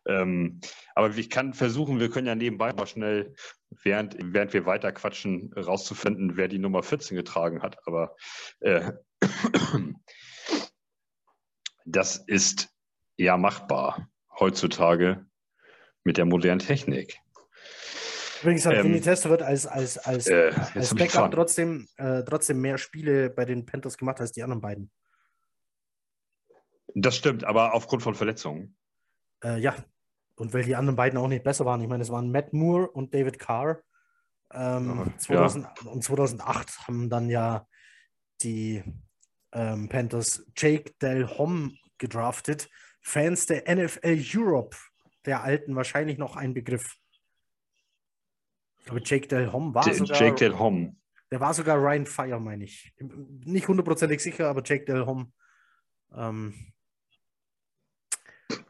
ähm, aber ich kann versuchen, wir können ja nebenbei mal schnell, während, während wir weiter quatschen, rauszufinden, wer die Nummer 14 getragen hat. Aber äh, das ist ja machbar heutzutage mit der modernen Technik. Übrigens hat ähm, Tester wird als, als, als, äh, als Backup trotzdem, äh, trotzdem mehr Spiele bei den Panthers gemacht als die anderen beiden. Das stimmt, aber aufgrund von Verletzungen. Äh, ja, und weil die anderen beiden auch nicht besser waren. Ich meine, es waren Matt Moore und David Carr. Ähm, 2000, ja. Und 2008 haben dann ja die ähm, Panthers Jake Del Hom gedraftet. Fans der NFL Europe, der alten, wahrscheinlich noch ein Begriff. Ich glaube, Jake Del Hom war D sogar. Jake Del Hom. Der war sogar Ryan Fire, meine ich. Nicht hundertprozentig sicher, aber Jake Del Hom. Ähm,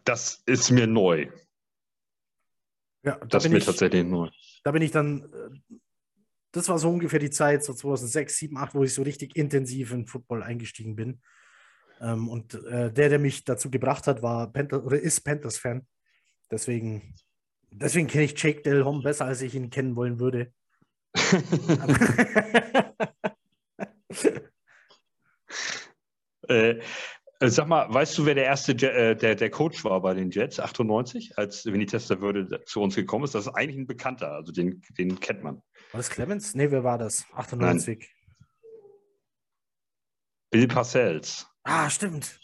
das ist mir neu. Ja, da das ist mir ich, tatsächlich neu. Da bin ich dann, äh, das war so ungefähr die Zeit, so 2006, 2007, 2008, wo ich so richtig intensiv in Football eingestiegen bin. Ähm, und äh, der, der mich dazu gebracht hat, war Panthers oder ist Panthers-Fan. Deswegen, deswegen kenne ich Jake Del Hom besser, als ich ihn kennen wollen würde. äh, sag mal, weißt du, wer der erste äh, der, der Coach war bei den Jets, 98, als Vinny Testerwürde zu uns gekommen ist? Das ist eigentlich ein Bekannter, also den, den kennt man. War das Clemens? Nee, wer war das? 98. Nein. Bill Parcells. Ah, stimmt.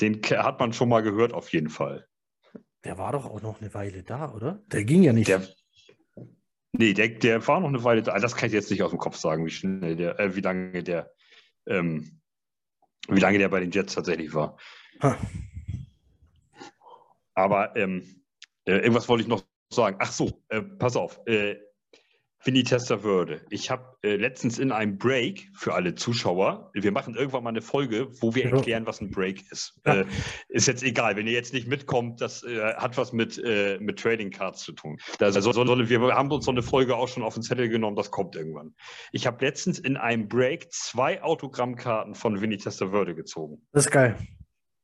Den hat man schon mal gehört, auf jeden Fall. Der war doch auch noch eine Weile da, oder? Der ging ja nicht. Der, nee, der, der war noch eine Weile da. Das kann ich jetzt nicht aus dem Kopf sagen, wie schnell der, äh, wie lange der, ähm, wie lange der bei den Jets tatsächlich war. Ha. Aber ähm, äh, irgendwas wollte ich noch sagen. Ach so, äh, pass auf. Äh, Winnie Würde. Ich habe äh, letztens in einem Break für alle Zuschauer, wir machen irgendwann mal eine Folge, wo wir erklären, was ein Break ist. Äh, ist jetzt egal, wenn ihr jetzt nicht mitkommt, das äh, hat was mit, äh, mit Trading Cards zu tun. Also, so, wir haben uns so eine Folge auch schon auf den Zettel genommen, das kommt irgendwann. Ich habe letztens in einem Break zwei Autogrammkarten von Winnie Würde gezogen. Das ist geil.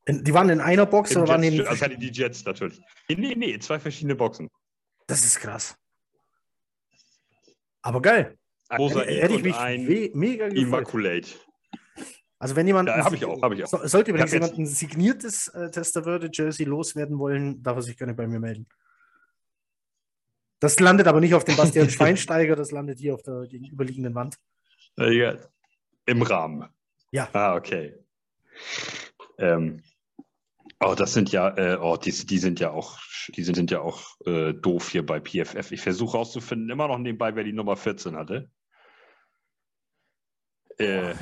Die waren in einer Box Im oder waren die? Also die Jets natürlich. Nee, nee, zwei verschiedene Boxen. Das ist krass. Aber geil. Rosa hätte ich mich mega gefreut. Immaculate. Also wenn jemand, ja, ich auch, hab ich auch. sollte übrigens jemand ein signiertes äh, Testerwürde-Jersey loswerden wollen, darf er sich gerne bei mir melden. Das landet aber nicht auf dem Bastian Schweinsteiger, das landet hier auf der gegenüberliegenden Wand. Ja, Im Rahmen. Ja. Ah, okay. Ähm, Oh, das sind ja, äh, oh, die, die sind ja auch, die sind, sind ja auch äh, doof hier bei PFF. Ich versuche herauszufinden, immer noch nebenbei, wer die Nummer 14 hatte. Äh,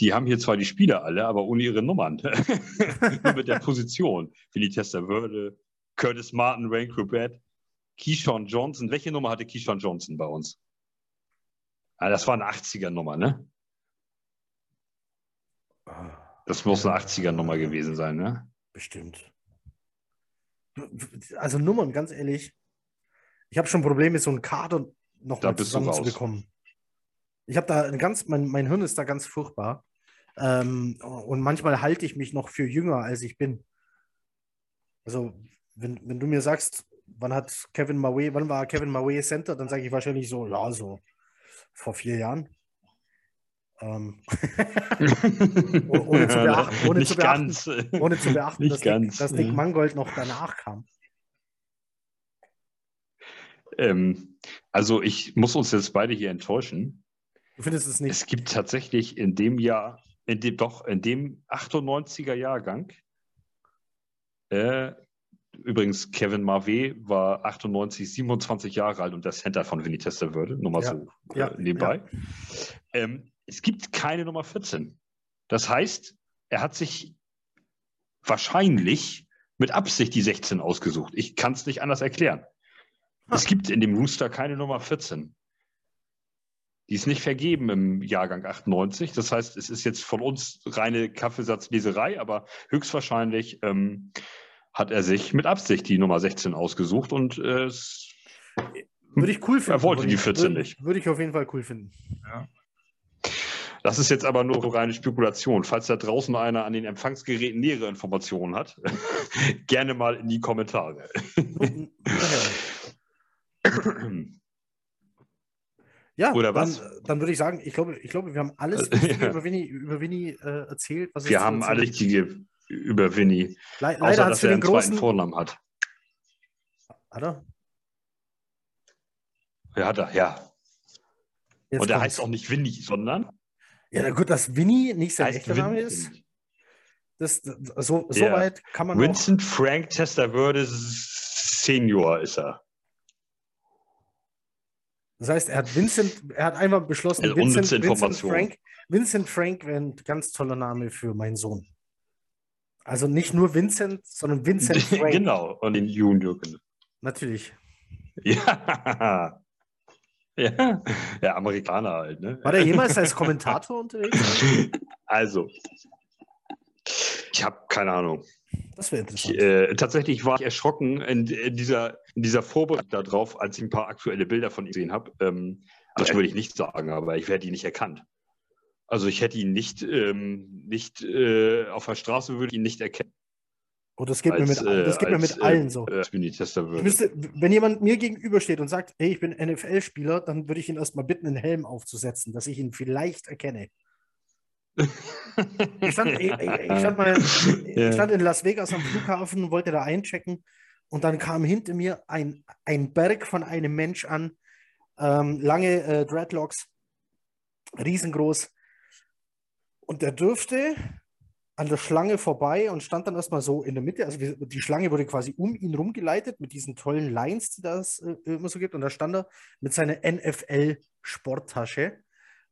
die haben hier zwar die Spieler alle, aber ohne ihre Nummern. Nur mit der Position. Willi Tester Würde, Curtis Martin, Wayne Corbett, Keyshawn Johnson. Welche Nummer hatte Keyshawn Johnson bei uns? Ah, das war eine 80er-Nummer, ne? Das muss eine 80er-Nummer gewesen sein, ne? Bestimmt. Also Nummern, ganz ehrlich. Ich habe schon Probleme, so einen Kader noch da mal zusammenzubekommen. Ich habe da ein ganz, mein, mein Hirn ist da ganz furchtbar. Ähm, und manchmal halte ich mich noch für jünger, als ich bin. Also, wenn, wenn du mir sagst, wann hat Kevin Mawe, wann war Kevin Mawe Center, dann sage ich wahrscheinlich so, ja, so vor vier Jahren. Ähm, ohne zu beachten, ohne zu beachten, ganz, ohne zu beachten dass, ganz, Nick, dass Nick Mangold noch danach kam. Ähm, also ich muss uns jetzt beide hier enttäuschen. Du findest es nicht? Es gibt tatsächlich in dem Jahr, in dem, doch, in dem 98er Jahrgang, äh, übrigens Kevin Marve war 98, 27 Jahre alt und der Center von Vinny Testerwürde, nur mal ja, so äh, ja, nebenbei. Ja. Ähm, es gibt keine Nummer 14. Das heißt, er hat sich wahrscheinlich mit Absicht die 16 ausgesucht. Ich kann es nicht anders erklären. Es gibt in dem Rooster keine Nummer 14. Die ist nicht vergeben im Jahrgang 98. Das heißt, es ist jetzt von uns reine Kaffeesatzleserei, aber höchstwahrscheinlich ähm, hat er sich mit Absicht die Nummer 16 ausgesucht und äh, würde ich cool finden. Er wollte die 14 würde, nicht. Würde ich auf jeden Fall cool finden. Ja. Das ist jetzt aber nur reine Spekulation. Falls da draußen einer an den Empfangsgeräten nähere Informationen hat, gerne mal in die Kommentare. ja, Oder was? Dann, dann, würde ich sagen, ich glaube, ich glaube, wir haben alles ja. über Winnie, über Winnie äh, erzählt. wir haben alles Richtige über Winnie. Le leider außer, dass er einen großen zweiten Vornamen hat. Hat er? Ja, hat er, ja. Jetzt Und er heißt auch nicht Winnie, sondern ja, na gut, dass Winnie nicht sein echter Name ist. Das, so, so ja. weit kann man. Vincent noch... Frank Testerwürde Senior ist er. Das heißt, er hat Vincent, er hat einfach beschlossen, Also Vincent, Vincent. Frank. Vincent Frank wäre ein ganz toller Name für meinen Sohn. Also nicht nur Vincent, sondern Vincent Frank. genau, und den Junior. genau. Natürlich. Ja. Ja, ja, Amerikaner halt, ne? War der jemals als Kommentator unterwegs? Also, ich habe keine Ahnung. Das wäre Ich, interessant. äh, tatsächlich war ich erschrocken in, in dieser, in dieser Vorbereitung darauf, als ich ein paar aktuelle Bilder von ihm gesehen habe. Ähm, das würde ich nicht sagen, aber ich hätte ihn nicht erkannt. Also ich hätte ihn nicht, ähm, nicht äh, auf der Straße würde ich ihn nicht erkennen. Oh, das geht, mir, mit, äh, das geht mir als, mit allen äh, so. Äh, Ich müsste, wenn jemand mir gegenübersteht und sagt, hey, ich bin NFL-Spieler, dann würde ich ihn erstmal bitten, einen Helm aufzusetzen, dass ich ihn vielleicht erkenne. Ich stand, ich, ich, ich stand mal ich stand in Las Vegas am Flughafen, wollte da einchecken und dann kam hinter mir ein, ein Berg von einem Mensch an, ähm, lange äh, Dreadlocks, riesengroß. Und der dürfte an der Schlange vorbei und stand dann erstmal so in der Mitte. Also die Schlange wurde quasi um ihn rumgeleitet mit diesen tollen Lines, die das äh, immer so gibt. Und da stand er mit seiner NFL-Sporttasche.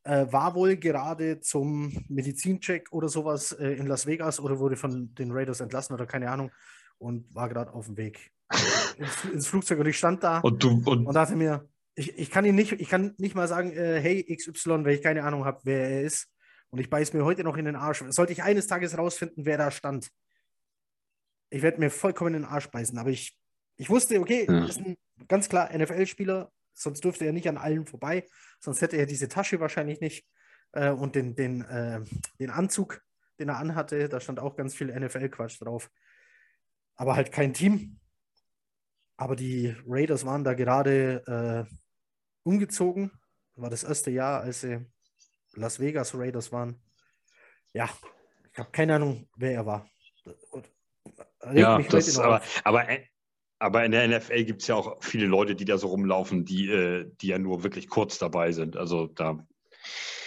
Äh, war wohl gerade zum Medizincheck oder sowas äh, in Las Vegas oder wurde von den Raiders entlassen oder keine Ahnung und war gerade auf dem Weg ins, ins Flugzeug und ich stand da Und du, und, und dachte mir, ich, ich kann ihn nicht, ich kann nicht mal sagen, äh, hey XY, weil ich keine Ahnung habe, wer er ist. Und ich beiß mir heute noch in den Arsch. Sollte ich eines Tages rausfinden, wer da stand, ich werde mir vollkommen in den Arsch beißen. Aber ich, ich wusste, okay, Ja. ist ein ganz klar NFL-Spieler, sonst dürfte er nicht an allen vorbei, sonst hätte er diese Tasche wahrscheinlich nicht äh, und den, den, äh, den Anzug, den er anhatte, da stand auch ganz viel NFL-Quatsch drauf. Aber halt kein Team. Aber die Raiders waren da gerade äh, umgezogen. War das erste Jahr, als sie Las Vegas Raiders waren. Ja, ich habe keine Ahnung, wer er war. Ja, das, aber, aber, aber in der NFL gibt es ja auch viele Leute, die da so rumlaufen, die, äh, die ja nur wirklich kurz dabei sind. Also da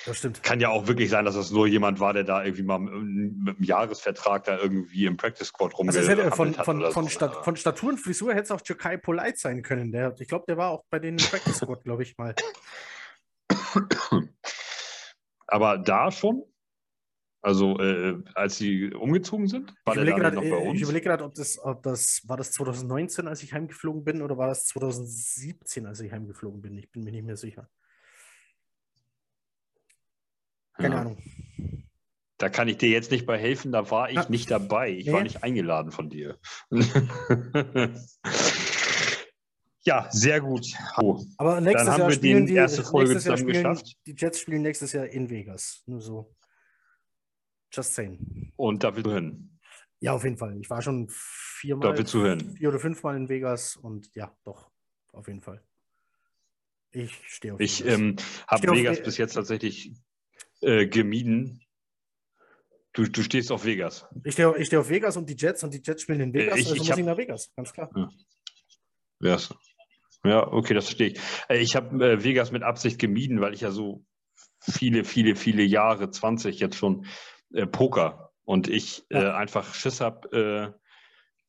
Das stimmt. kann ja auch wirklich sein, dass das nur jemand war, der da irgendwie mal mit, einem Jahresvertrag da irgendwie im Practice Squad Also es hätte von, von, von, so. Stat von Statur und Frisur hätte es auch Jokai Polite sein können. Der, ich glaube, der war auch bei den Practice Squad, glaube ich mal. Aber da schon? Also äh, als sie umgezogen sind? War Ich der überlege gerade, noch bei äh, ich uns? überlege gerade, ob das, ob das, war das 2019, als ich heimgeflogen bin, oder war das 2017, als ich heimgeflogen bin? Ich bin mir nicht mehr sicher. Keine Ja. Ahnung. Da kann ich dir jetzt nicht bei helfen, da war ich Ja. nicht dabei. Ich war Nee. nicht eingeladen von dir. ja, sehr gut. Oh, Aber nächstes haben Jahr wir spielen die erste Folge zusammen spielen, geschafft. die Jets spielen nächstes Jahr in Vegas. Nur so. Just saying. Und da willst du hin. Ja, auf jeden Fall. Ich war schon viermal, Da willst du hin. vier oder fünfmal in Vegas und ja, doch, auf jeden Fall. Ich stehe auf Ich Vegas. ähm, habe auf Vegas Ve- bis jetzt tatsächlich äh, gemieden. Du, du stehst auf Vegas. ich stehe ich steh auf Vegas und die Jets und die Jets spielen in Vegas, ich- also ich muss hab- ich nach Vegas, ganz klar. Ja, ja okay, das verstehe ich. Äh, Ich habe äh, Vegas mit Absicht gemieden, weil ich ja so viele, viele, viele Jahre, 20 jetzt schon, äh, Poker und ich äh, Ja. einfach Schiss habe, äh,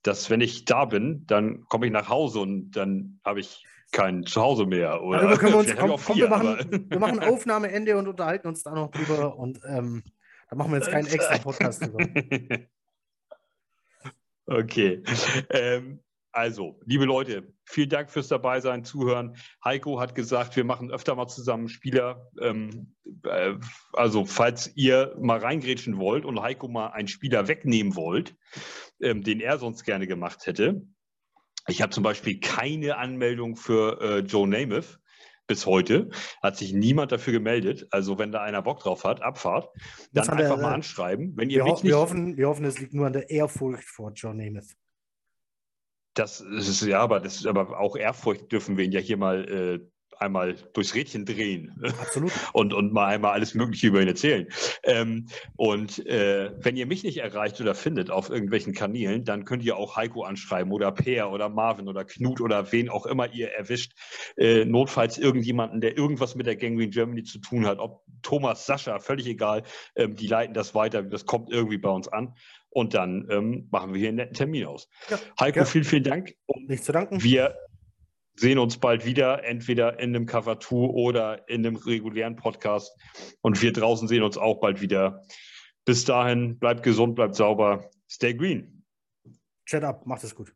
dass wenn ich da bin, dann komme ich nach Hause und dann habe ich kein Zuhause mehr. Oder Darüber können wir uns, komm, komm, wir, machen, wir machen Aufnahmeende und unterhalten uns da noch drüber und ähm, da machen wir jetzt keinen extra Podcast drüber. Okay. Ähm, also, liebe Leute, vielen Dank fürs Dabeisein, Zuhören. Heiko hat gesagt, wir machen öfter mal zusammen Spieler. Ähm, äh, also, falls ihr mal reingrätschen wollt und Heiko mal einen Spieler wegnehmen wollt, ähm, den er sonst gerne gemacht hätte. Ich habe zum Beispiel keine Anmeldung für äh, Joe Namath bis heute. Hat sich niemand dafür gemeldet. Also, wenn da einer Bock drauf hat, Abfahrt, dann hat er, einfach mal äh, anschreiben. Wenn ihr Wir, ho nicht wir, hoffen, wir hoffen, es liegt nur an der Ehrfurcht vor John Namath. Das ist ja, aber das aber auch Ehrfurcht dürfen wir ihn ja hier mal äh, einmal durchs Rädchen drehen. Absolut. und, und mal einmal alles Mögliche über ihn erzählen. Ähm, und äh, wenn ihr mich nicht erreicht oder findet auf irgendwelchen Kanälen, dann könnt ihr auch Heiko anschreiben oder Peer oder Marvin oder Knut oder wen auch immer ihr erwischt. Äh, notfalls irgendjemanden, der irgendwas mit der Gangrene Germany zu tun hat, ob Thomas, Sascha, völlig egal. Ähm, die leiten das weiter. Das kommt irgendwie bei uns an. Und dann ähm, machen wir hier einen netten Termin aus. Ja, Heiko, ja. vielen, vielen Dank. Nicht zu danken. Wir sehen uns bald wieder, entweder in einem Cover 2 oder in einem regulären Podcast. Und wir draußen sehen uns auch bald wieder. Bis dahin, bleibt gesund, bleibt sauber. Stay green. Chat up, macht es gut.